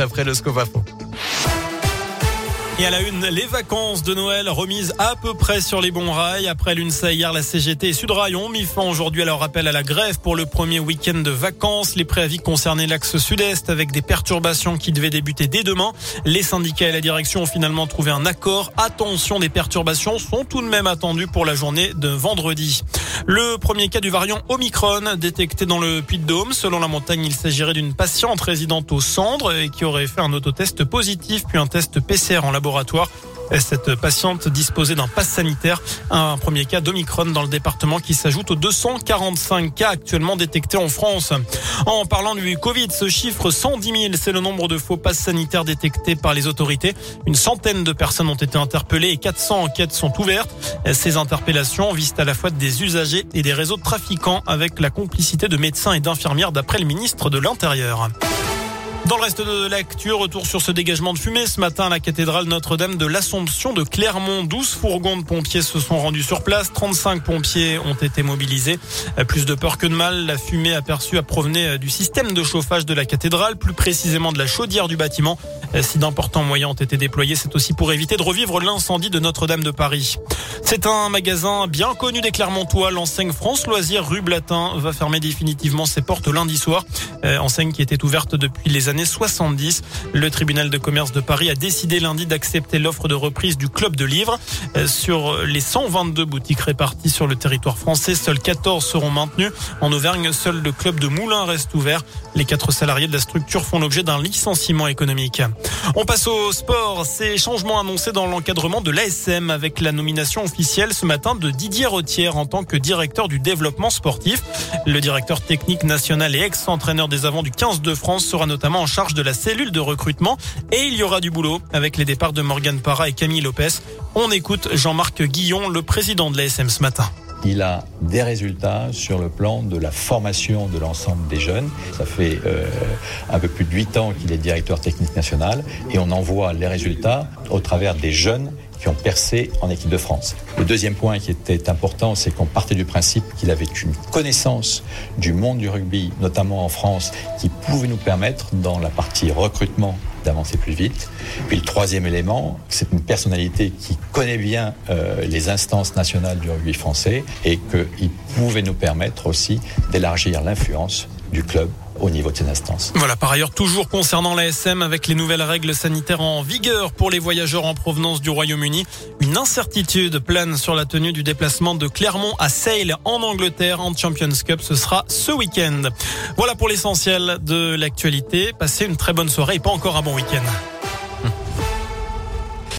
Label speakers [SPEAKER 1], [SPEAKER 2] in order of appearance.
[SPEAKER 1] après le Scovafo.
[SPEAKER 2] Et à la une, les vacances de Noël remises à peu près sur les bons rails. Après l'UNSA hier, la CGT et Sudrail ont mis fin aujourd'hui à leur appel à la grève pour le premier week-end de vacances. Les préavis concernaient l'axe sud-est avec des perturbations qui devaient débuter dès demain. Les syndicats et la direction ont finalement trouvé un accord. Attention, des perturbations sont tout de même attendues pour la journée de vendredi. Le premier cas du variant Omicron détecté dans le Puy-de-Dôme. Selon la montagne, il s'agirait d'une patiente résidente au Cendres et qui aurait fait un autotest positif puis un test PCR en laboratoire laboratoire. Cette patiente disposait d'un pass sanitaire, un premier cas d'Omicron dans le département qui s'ajoute aux 245 cas actuellement détectés en France. En parlant du Covid, ce chiffre 110 000, c'est le nombre de faux passes sanitaires détectés par les autorités. Une centaine de personnes ont été interpellées et 400 enquêtes sont ouvertes. Ces interpellations visent à la fois des usagers et des réseaux de trafiquants avec la complicité de médecins et d'infirmières d'après le ministre de l'Intérieur. Dans le reste de l'actu, retour sur ce dégagement de fumée ce matin à la cathédrale Notre-Dame de l'Assomption de Clermont. 12 fourgons de pompiers se sont rendus sur place. 35 pompiers ont été mobilisés. Plus de peur que de mal, la fumée aperçue a provené du système de chauffage de la cathédrale, plus précisément de la chaudière du bâtiment. Si d'importants moyens ont été déployés, c'est aussi pour éviter de revivre l'incendie de Notre-Dame de Paris. C'est un magasin bien connu des Clermontois. L'enseigne France Loisirs rue Blatin va fermer définitivement ses portes lundi soir. Euh, enseigne qui était ouverte depuis les années 70. Le tribunal de commerce de Paris a décidé lundi d'accepter l'offre de reprise du club de livres. Euh, sur les 122 boutiques réparties sur le territoire français, seules 14 seront maintenues. En Auvergne, seul le club de Moulins reste ouvert. Les quatre salariés de la structure font l'objet d'un licenciement économique. On passe au sport. Ces changements annoncés dans l'encadrement de l'ASM avec la nomination officielle ce matin de Didier Retière en tant que directeur du développement sportif. Le directeur technique national et ex-entraîneur des avants du 15 de France sera notamment en charge de la cellule de recrutement et il y aura du boulot avec les départs de Morgan Parra et Camille Lopez. On écoute Jean-Marc Guillon, le président de l'ASM ce matin
[SPEAKER 3] il a des résultats sur le plan de la formation de l'ensemble des jeunes. Ça fait euh, un peu plus de huit ans qu'il est directeur technique national et on en voit les résultats au travers des jeunes qui ont percé en équipe de France. Le deuxième point qui était important, c'est qu'on partait du principe qu'il avait une connaissance du monde du rugby, notamment en France, qui pouvait nous permettre, dans la partie recrutement, d'avancer plus vite. Puis le troisième élément, c'est une personnalité qui connaît bien euh, les instances nationales du rugby français et qu'il pouvait nous permettre aussi d'élargir l'influence du club au niveau de ces instances.
[SPEAKER 2] Voilà, par ailleurs, toujours concernant l'ASM, avec les nouvelles règles sanitaires en vigueur pour les voyageurs en provenance du Royaume-Uni, une incertitude plane sur la tenue du déplacement de Clermont à Sale en Angleterre en Champions Cup. Ce sera ce week-end. Voilà pour l'essentiel de l'actualité. Passez une très bonne soirée et pas encore un bon week-end.